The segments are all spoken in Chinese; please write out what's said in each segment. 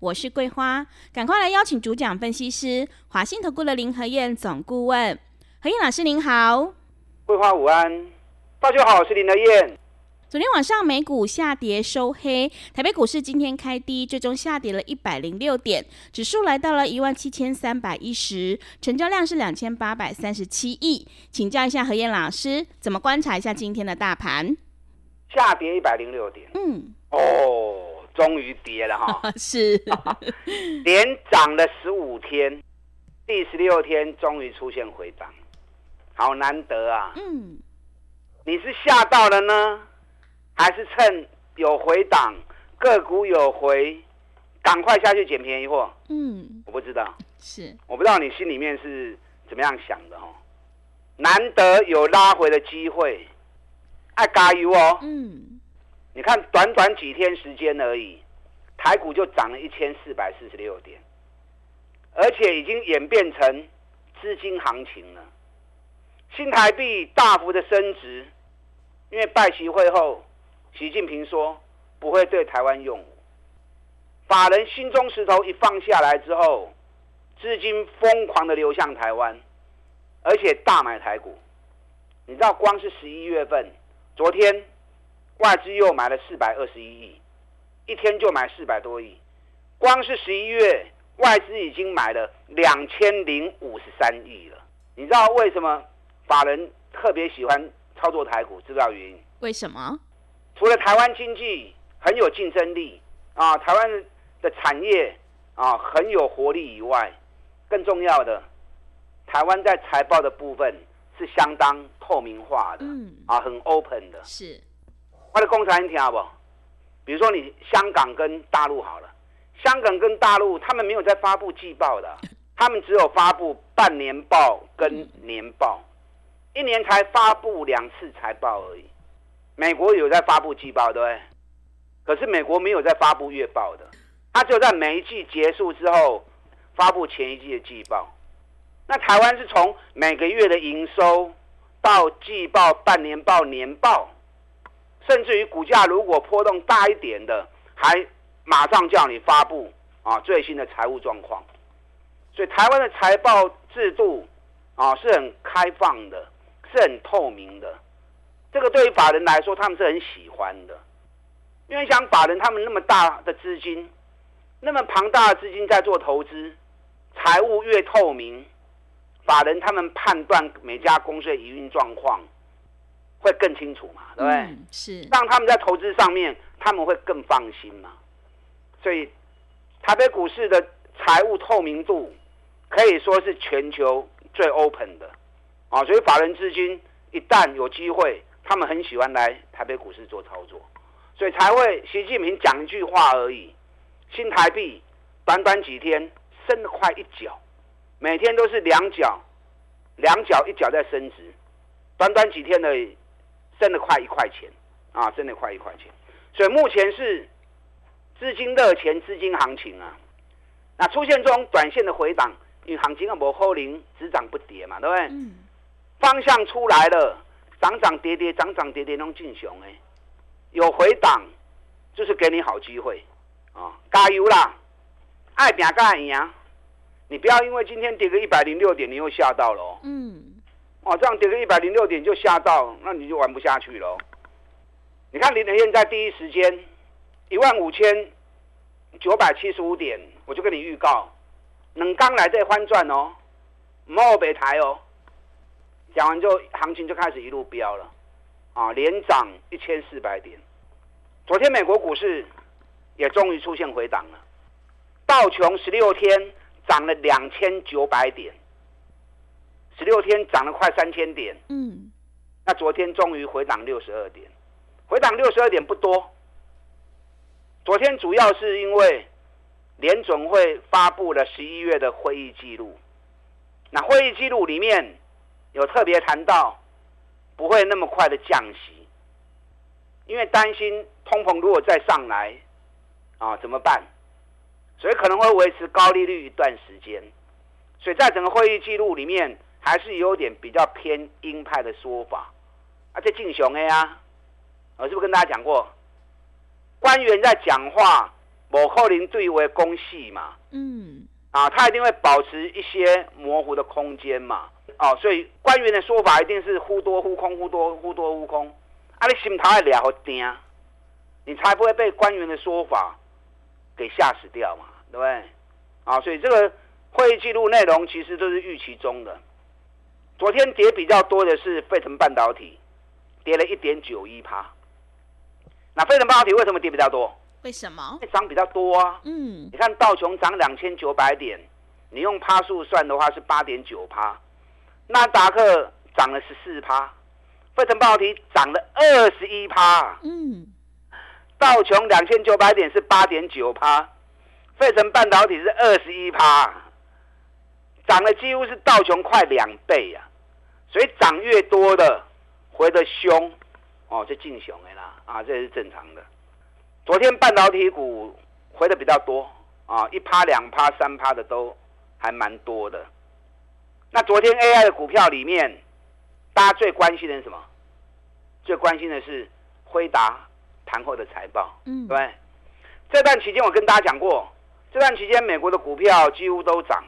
我是桂花，赶快来邀请主讲分析师华信投顾的林和燕总顾问，何燕老师您好，桂花午安，大家好，我是林和燕。昨天晚上美股下跌收黑，台北股市今天开低，最终下跌了一百零六点，指数来到了一万七千三百一十，成交量是两千八百三十七亿。请教一下何燕老师，怎么观察一下今天的大盘？下跌一百零六点，嗯，哦。终于跌了哈，是 连涨了十五天，第十六天终于出现回档，好难得啊！嗯，你是吓到了呢，还是趁有回档，个股有回，赶快下去捡便宜货？嗯，我不知道，是我不知道你心里面是怎么样想的哦。难得有拉回的机会，爱加油哦！嗯。你看，短短几天时间而已，台股就涨了一千四百四十六点，而且已经演变成资金行情了。新台币大幅的升值，因为拜习会后，习近平说不会对台湾用武。法人心中石头一放下来之后，资金疯狂的流向台湾，而且大买台股。你知道，光是十一月份，昨天。外资又买了四百二十一亿，一天就买四百多亿，光是十一月外资已经买了两千零五十三亿了。你知道为什么法人特别喜欢操作台股？知道原因？为什么？除了台湾经济很有竞争力啊，台湾的产业啊很有活力以外，更重要的，台湾在财报的部分是相当透明化的，嗯，啊，很 open 的，是。我的工厂你听不？比如说你香港跟大陆好了，香港跟大陆他们没有在发布季报的，他们只有发布半年报跟年报，一年才发布两次财报而已。美国有在发布季报，对不对？可是美国没有在发布月报的，他只有在每一季结束之后发布前一季的季报。那台湾是从每个月的营收到季报、半年报、年报。甚至于股价如果波动大一点的，还马上叫你发布啊最新的财务状况。所以台湾的财报制度啊是很开放的，是很透明的。这个对于法人来说，他们是很喜欢的，因为像法人他们那么大的资金，那么庞大的资金在做投资，财务越透明，法人他们判断每家公司的营运状况。会更清楚嘛，对不对？是让他们在投资上面，他们会更放心嘛。所以，台北股市的财务透明度可以说是全球最 open 的啊。所以，法人资金一旦有机会，他们很喜欢来台北股市做操作，所以才会习近平讲一句话而已。新台币短短几天升了快一角，每天都是两角，两角一角在升值，短短几天的。升了快一块钱，啊，真的快一块钱，所以目前是资金热钱、资金行情啊。那出现这种短线的回档，因为行情啊无后零，只涨不跌嘛，对不对？嗯。方向出来了，涨涨跌跌，涨涨跌跌那种进熊哎，有回档就是给你好机会啊，加油啦！爱拼干赢，你不要因为今天跌个一百零六点，你又吓到了哦。嗯。哦，这样跌个一百零六点就吓到，那你就玩不下去了。你看林德燕在第一时间一万五千九百七十五点，我就跟你预告，能刚来这翻转哦，莫北台哦。讲完之后，行情就开始一路飙了，啊，连涨一千四百点。昨天美国股市也终于出现回档了，道琼十六天涨了两千九百点。十六天涨了快三千点，嗯，那昨天终于回档六十二点，回档六十二点不多。昨天主要是因为联总会发布了十一月的会议记录，那会议记录里面有特别谈到不会那么快的降息，因为担心通膨如果再上来啊怎么办？所以可能会维持高利率一段时间。所以在整个会议记录里面，还是有点比较偏鹰派的说法。啊，这敬雄 A 啊，我是不是跟大家讲过，官员在讲话，某扣零对为公戏嘛，嗯，啊，他一定会保持一些模糊的空间嘛，哦，所以官员的说法一定是忽多忽空，忽多忽多忽空，啊，你心头要俩好定，你才不会被官员的说法给吓死掉嘛，对不对？啊，所以这个会议记录内容其实都是预期中的。昨天跌比较多的是费城半导体。跌了一点九一趴，那费城半导体为什么跌比较多？为什么？涨比较多啊。嗯，你看道琼涨两千九百点，你用趴数算的话是八点九趴，纳达克涨了十四趴，费城半导体涨了二十一趴。嗯，道琼两千九百点是八点九趴，费城半导体是二十一趴，涨了几乎是道琼快两倍呀。所以涨越多的。回的凶，哦，就进熊的啦，啊，这是正常的。昨天半导体股回的比较多，啊，一趴、两趴、三趴的都还蛮多的。那昨天 AI 的股票里面，大家最关心的是什么？最关心的是辉达盘后的财报，嗯，对。这段期间我跟大家讲过，这段期间美国的股票几乎都涨，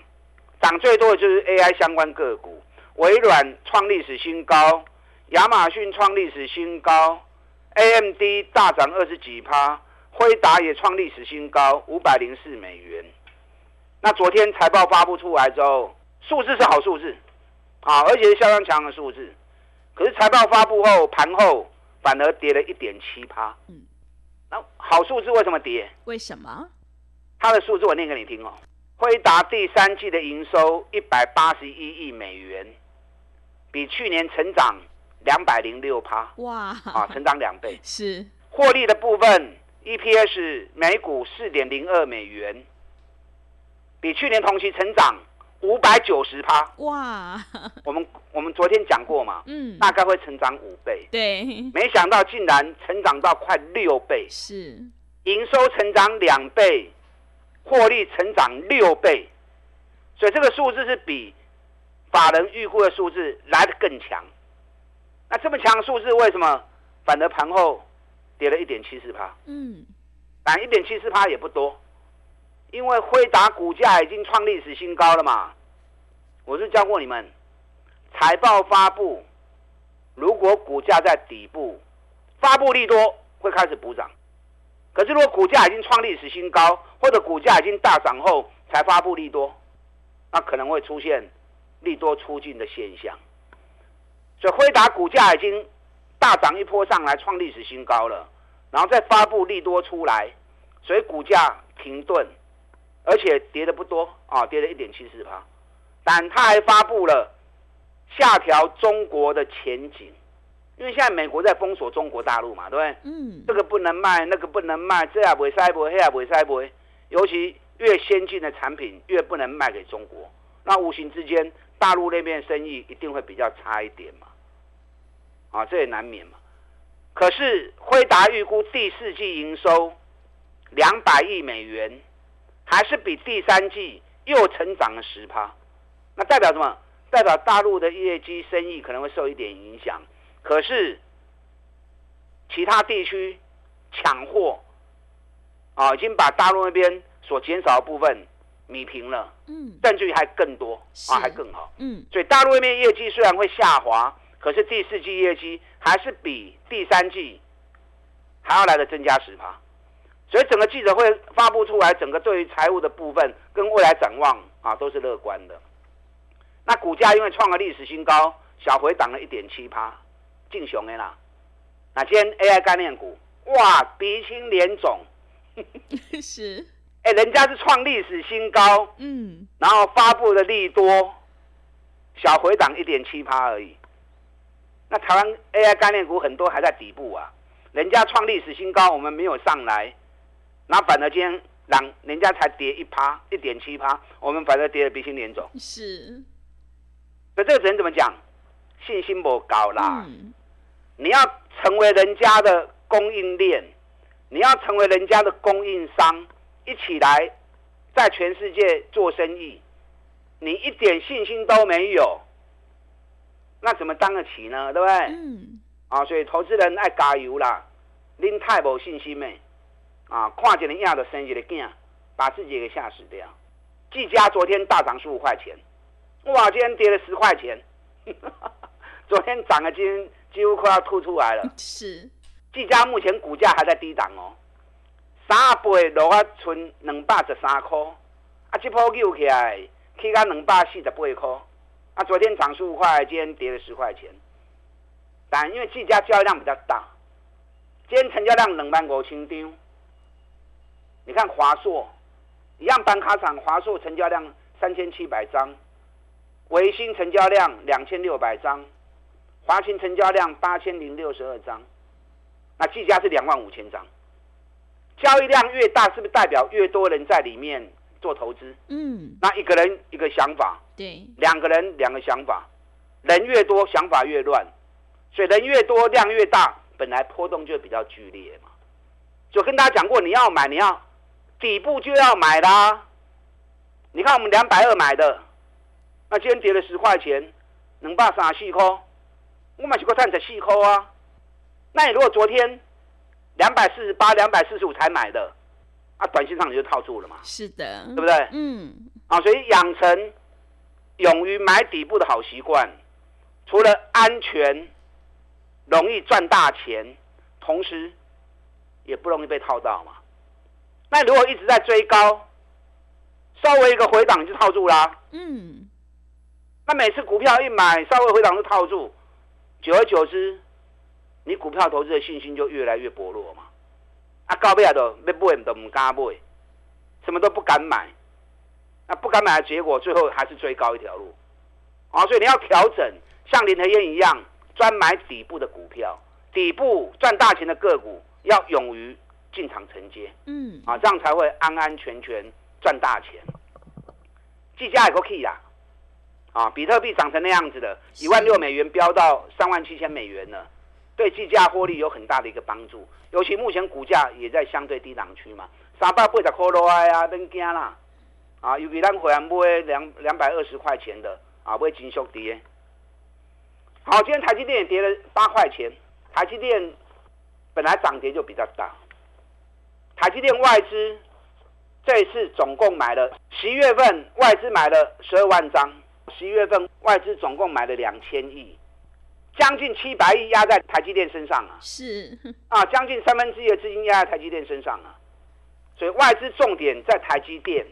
涨最多的就是 AI 相关个股，微软创历史新高。亚马逊创历史新高，AMD 大涨二十几趴，辉达也创历史新高，五百零四美元。那昨天财报发布出来之后，数字是好数字，啊，而且是相当强的数字。可是财报发布后，盘后反而跌了一点七趴。嗯，那好数字为什么跌？为什么？它的数字我念给你听哦。辉达第三季的营收一百八十一亿美元，比去年成长。两百零六趴，哇！啊，成长两倍。是获利的部分，EPS 每股四点零二美元，比去年同期成长五百九十趴。哇！我们我们昨天讲过嘛，嗯，大概会成长五倍。对，没想到竟然成长到快六倍。是营收成长两倍，获利成长六倍，所以这个数字是比法人预估的数字来的更强。那这么强的数字，为什么反而盘后跌了一点七四趴？嗯，但一点七四趴也不多，因为辉达股价已经创历史新高了嘛。我是教过你们，财报发布，如果股价在底部，发布利多会开始补涨。可是如果股价已经创历史新高，或者股价已经大涨后才发布利多，那可能会出现利多出尽的现象。所以辉达股价已经大涨一波上来，创历史新高了，然后再发布利多出来，所以股价停顿，而且跌的不多啊，跌了一点七四趴，但他还发布了下调中国的前景，因为现在美国在封锁中国大陆嘛，对不对？嗯。这个不能卖，那个不能卖，这也不会塞不，那也不会塞不，尤其越先进的产品越不能卖给中国，那无形之间大陆那边生意一定会比较差一点嘛。啊，这也难免嘛。可是辉达预估第四季营收两百亿美元，还是比第三季又成长了十趴。那代表什么？代表大陆的业绩生意可能会受一点影响。可是其他地区抢货啊，已经把大陆那边所减少的部分米平了。嗯，甚至于还更多啊，还更好。嗯，所以大陆那边业绩虽然会下滑。可是第四季业绩还是比第三季还要来的增加十趴，所以整个记者会发布出来，整个对于财务的部分跟未来展望啊都是乐观的。那股价因为创了历史新高，小回档了一点七趴，进熊的啦。那今天 AI 概念股哇鼻青脸肿，是哎人家是创历史新高，嗯，然后发布的利多，小回档一点七趴而已。那台湾 AI 概念股很多还在底部啊，人家创历史新高，我们没有上来，那反而今天让人家才跌一趴一点七趴，我们反而跌得鼻青脸肿。是，所以这个人怎么讲？信心不高啦。嗯，你要成为人家的供应链，你要成为人家的供应商，一起来在全世界做生意，你一点信心都没有，那怎么当得起呢？对不对？嗯，啊，所以投资人爱加油啦，您太无信心没，啊，看见人亚的生一个囝，把自己给吓死掉。技嘉昨天大涨十五块钱，哇，今天跌了十块钱，昨天涨了，今天几乎快要吐出来了。是，技嘉目前股价还在低档哦，三倍落啊，剩两百十三块，啊，这波救起来，去到两百四十八块，啊，昨天涨十五块，今天跌了十块钱。但因为技嘉交易量比较大，今天成交量两万五千张。你看华硕，一样板卡厂，华硕成交量三千七百张，维新成交量两千六百张，华勤成交量八千零六十二张，那技嘉是两万五千张。交易量越大，是不是代表越多人在里面做投资？嗯，那一个人一个想法，对，两个人两个想法，人越多想法越乱，所以人越多量越大，本来波动就比较剧烈嘛。就跟大家讲过，你要买你要底部就要买啦。你看我们两百二买的，那今天跌了十块钱，能把三四块，我买几个赚十四块啊。那你如果昨天两百四十八、两百四十五才买的，啊，短信上你就套住了嘛，是的，对不对？嗯，啊，所以养成勇于买底部的好习惯，除了安全、容易赚大钱，同时也不容易被套到嘛。那如果一直在追高，稍微一个回档你就套住啦。嗯，那每次股票一买，稍微回档就套住，久而久之，你股票投资的信心就越来越薄弱嘛。啊，到尾啊，都要买都唔敢买，什么都不敢买。那不敢买的结果，最后还是追高一条路。啊，所以你要调整，像林和燕一样，专买底部的股票，底部赚大钱的个股，要勇于进场承接。嗯，啊，这样才会安安全全赚大钱。计价也够 key 啦，啊，比特币涨成那样子的，一万六美元飙到三万七千美元了，对计价获利有很大的一个帮助。尤其目前股价也在相对低档区嘛，三百八十块落来啊，别惊啦。啊，尤其咱回来买两两百二十块钱的啊，买金属跌。好，今天台积电也跌了八块钱，台积电本来涨跌就比较大。台积电外资这一次总共买了十一月份外资买了十二万张，十一月份外资总共买了两千亿，将近七百亿压在台积电身上啊！是，啊，将近三分之一的资金压在台积电身上啊！所以外资重点在台积电，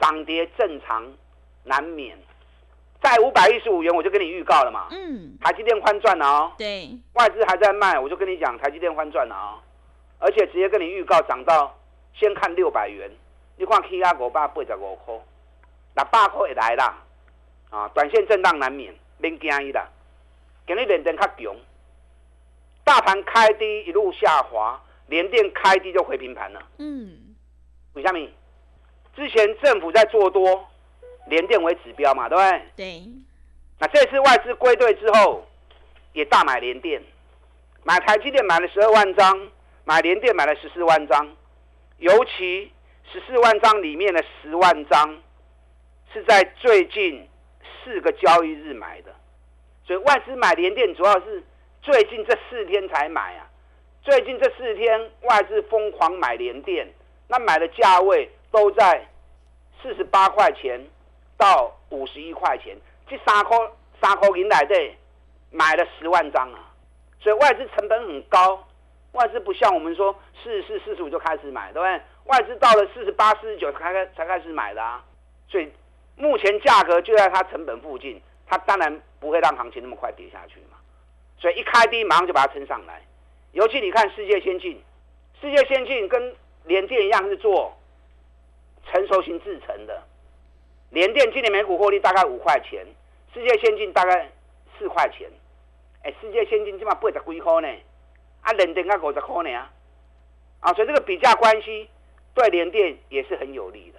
涨跌正常难免。在五百一十五元，我就跟你预告了嘛，嗯，台积电翻赚了哦。对，外资还在卖，我就跟你讲，台积电翻赚了哦、而且直接跟你预告涨到先看六百元，你看 K 压五百八十五块，那八块会来啦，啊，短线震荡难免，免惊伊啦。今日连电较强，大盘开低一路下滑，连电开低就回平盘了。嗯，为什么？之前政府在做多，连电为指标嘛，对不对？对，那这次外资归队之后，也大买联电，买台积电买了十二万张，买联电买了十四万张，尤其十四万张里面的十万张是在最近四个交易日买的，所以外资买联电主要是最近这四天才买啊，最近这四天外资疯狂买联电，那买的价位都在四十八块钱到五十一块钱，这三块三块银来的买了十万张啊，所以外资成本很高，外资不像我们说四十四、四十五就开始买，对不对？外资到了四十八、四十九才开才开始买的啊，所以目前价格就在它成本附近，它当然不会让行情那么快跌下去嘛，所以一开低马上就把它撑上来。尤其你看世界先进，世界先进跟联电一样是做成熟型制成的。联电今年每股获利大概五块钱，世界先进大概四块钱。哎，世界先进起码八十几块呢，啊，联电才五十块呢啊，啊，所以这个比价关系对联电也是很有利的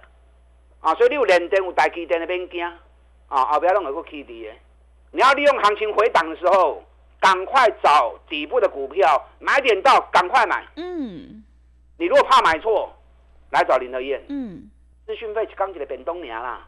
啊。所以你有联电有大基电那边惊啊，后边拢有个 K D 的。你要利用行情回档的时候，赶快找底部的股票买点到，赶快买。嗯，你如果怕买错，来找林德燕。嗯，资讯费是刚起来变动年啦，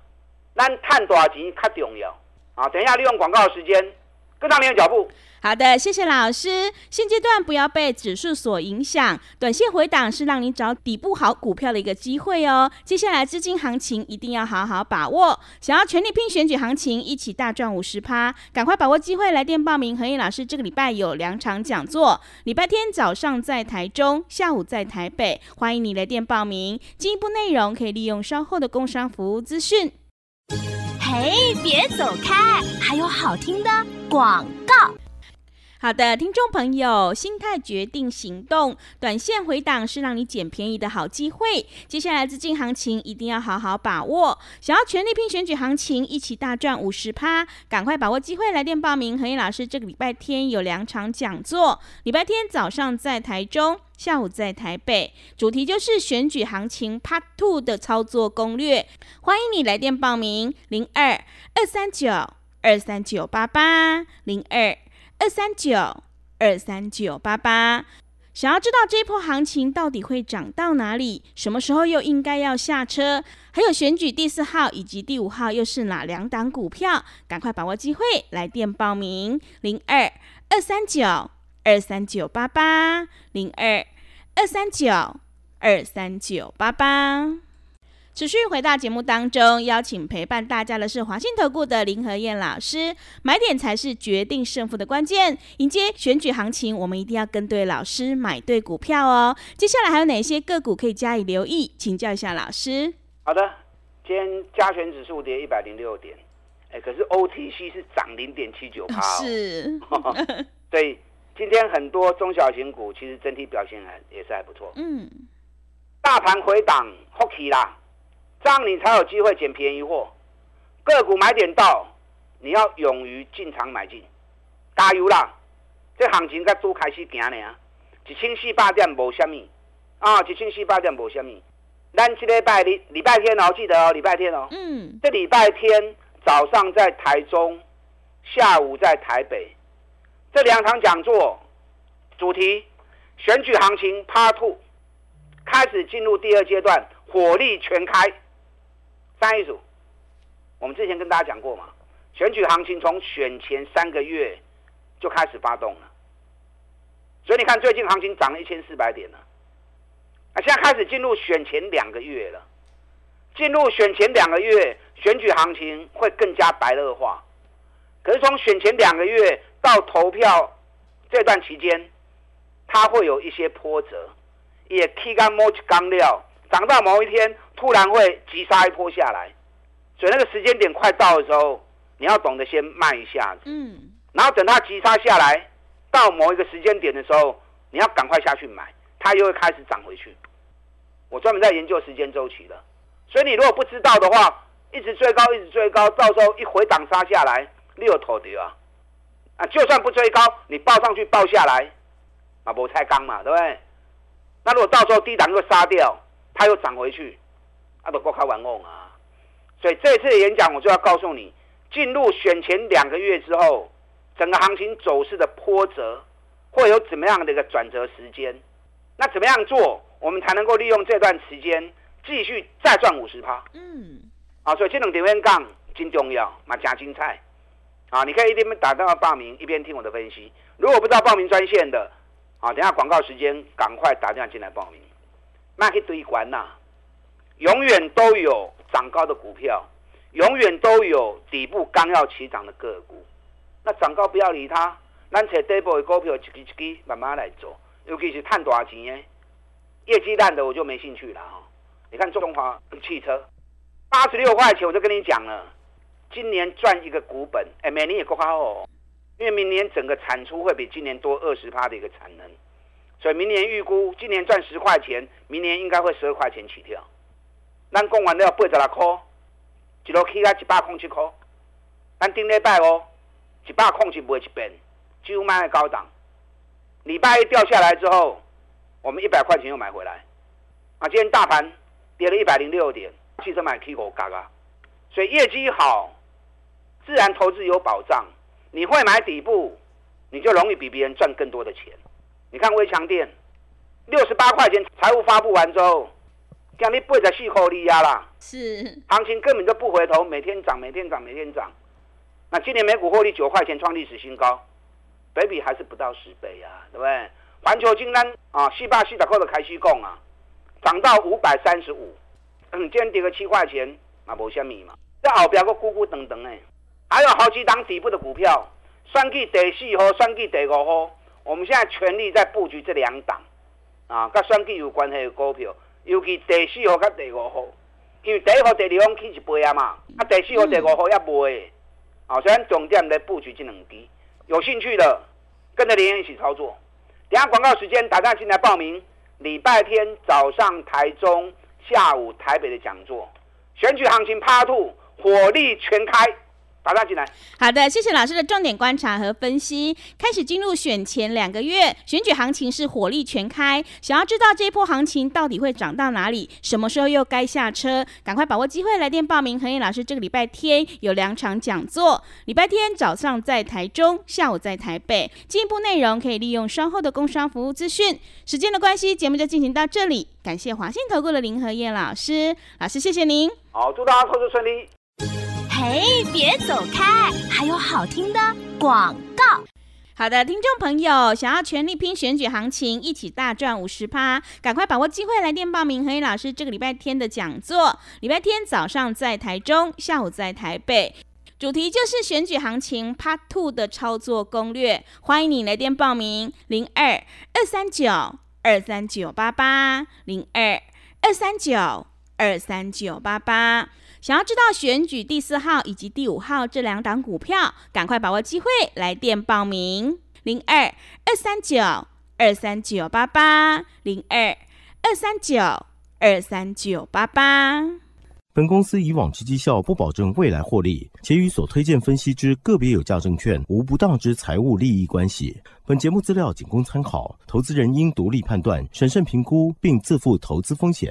咱赚多少钱较重要啊！等一下利用广告时间。跟上您的脚步。好的，谢谢老师。现阶段不要被指数所影响，短线回档是让你找底部好股票的一个机会哦。接下来资金行情一定要好好把握。想要全力拼选举行情，一起大赚五十趴，赶快把握机会来电报名。何燕老师这个礼拜有两场讲座，礼拜天早上在台中，下午在台北，欢迎你来电报名。进一步内容可以利用稍后的工商服务资讯。嘿，别走开，还有好听的广告。好的，听众朋友，心态决定行动，短线回档是让你捡便宜的好机会。接下来资金行情一定要好好把握。想要全力拼选举行情，一起大赚五十趴，赶快把握机会来电报名。何燕老师这个礼拜天有两场讲座，礼拜天早上在台中，下午在台北，主题就是选举行情 Part Two 的操作攻略。欢迎你来电报名，零二二三九二三九八八零二。二三九二三九八八，想要知道这波行情到底会涨到哪里？什么时候又应该要下车？还有选举第四号以及第五号又是哪两档股票？赶快把握机会，来电报名零二二三九二三九八八零二二三九二三九八八。持续回到节目当中，邀请陪伴大家的是华信投顾的林和燕老师。买点才是决定胜负的关键。迎接选举行情，我们一定要跟对老师，买对股票哦。接下来还有哪些个股可以加以留意？请教一下老师。好的，今天加权指数跌一百零六点，哎，可是 OTC 是涨零点七九八，是。所以今天很多中小型股其实整体表现还也是还不错。嗯。大盘回档 h o k y 啦。这样你才有机会捡便宜货，个股买点到，你要勇于进场买进，加油啦！这行情才拄开始行呢，一千四百点无虾米啊，一千四百点无虾米。咱这礼拜礼礼拜天哦，记得哦，礼拜天哦。嗯。这礼拜天早上在台中，下午在台北，这两场讲座主题选举行情 Part Two 开始进入第二阶段，火力全开。三一组，我们之前跟大家讲过嘛，选举行情从选前三个月就开始发动了，所以你看最近行情涨了一千四百点了，啊，现在开始进入选前两个月了，进入选前两个月，选举行情会更加白热化，可是从选前两个月到投票这段期间，它会有一些波折，也踢干摸起钢料，涨到某一天。突然会急杀一波下来，所以那个时间点快到的时候，你要懂得先慢一下子，嗯，然后等它急杀下来，到某一个时间点的时候，你要赶快下去买，它又会开始涨回去。我专门在研究时间周期的，所以你如果不知道的话，一直追高，一直追高，到时候一回档杀下来，六头跌啊，啊，就算不追高，你报上去报下来，啊，不太刚嘛，对不对？那如果到时候低档又杀掉，它又涨回去。啊，不够开玩弄啊！所以这次的演讲，我就要告诉你，进入选前两个月之后，整个行情走势的波折会有怎么样的一个转折时间？那怎么样做，我们才能够利用这段时间继续再赚五十趴？嗯，啊，所以这种点位杠真重要，嘛加精彩啊！你可以一边打电话报名，一边听我的分析。如果不知道报名专线的，啊，等下广告时间赶快打电话进来报名，那一堆管呐。永远都有涨高的股票，永远都有底部刚要起涨的个股。那涨高不要理它，咱找底部的股票，一支一支慢慢来做。尤其是赚大钱的，业绩烂的我就没兴趣了哈。你看中华汽车，八十六块钱我就跟你讲了，今年赚一个股本，哎，每年也够好哦。因为明年整个产出会比今年多二十趴的一个产能，所以明年预估今年赚十块钱，明年应该会十二块钱起跳。咱讲完了八十六块，一路起到一百空七块。咱顶礼拜哦，一百空七不会一变，几乎卖在高档。礼拜一掉下来之后，我们一百块钱又买回来。啊，今天大盘跌了一百零六点，汽车买 K 股嘎嘎，所以业绩好，自然投资有保障。你会买底部，你就容易比别人赚更多的钱。你看微强电，六十八块钱财务发布完之后，今日八十四块利压啦，是行情根本就不回头，每天涨，每天涨，每天涨。那今年每股获利九块钱创历史新高，北比还是不到十倍啊，对不对？环球金单啊，四百四十块的开西供啊，涨到五百三十五，嗯，今天跌个七块钱，那无虾米嘛。这后边个咕咕等等诶，还有好几档底部的股票，算计第四号，算计第五号，我们现在全力在布局这两档啊，跟算计有关系的股票，尤其第四号跟第五号，因为第一号、第二号起一倍啊嘛，啊，第四号、第五号也未。好，虽然总店在布局这两支，有兴趣的跟着连一起操作。等下广告时间，打电进来报名。礼拜天早上台中，下午台北的讲座，选举行情趴兔火力全开。打上进来。好的，谢谢老师的重点观察和分析。开始进入选前两个月，选举行情是火力全开。想要知道这一波行情到底会涨到哪里，什么时候又该下车？赶快把握机会，来电报名。何燕老师这个礼拜天有两场讲座，礼拜天早上在台中，下午在台北。进一步内容可以利用稍后的工商服务资讯。时间的关系，节目就进行到这里。感谢华信投顾的林和燕老师，老师谢谢您。好，祝大家投资顺利。嘿，别走开！还有好听的广告。好的，听众朋友，想要全力拼选举行情，一起大赚五十趴，赶快把握机会来电报名何燕老师这个礼拜天的讲座。礼拜天早上在台中，下午在台北，主题就是选举行情 Part Two 的操作攻略。欢迎你来电报名：零二二三九二三九八八零二二三九二三九八八。想要知道选举第四号以及第五号这两档股票，赶快把握机会来电报名：零二二三九二三九八八零二二三九二三九八八。本公司以往之绩效不保证未来获利，且与所推荐分析之个别有价证券无不当之财务利益关系。本节目资料仅供参考，投资人应独立判断、审慎评估，并自负投资风险。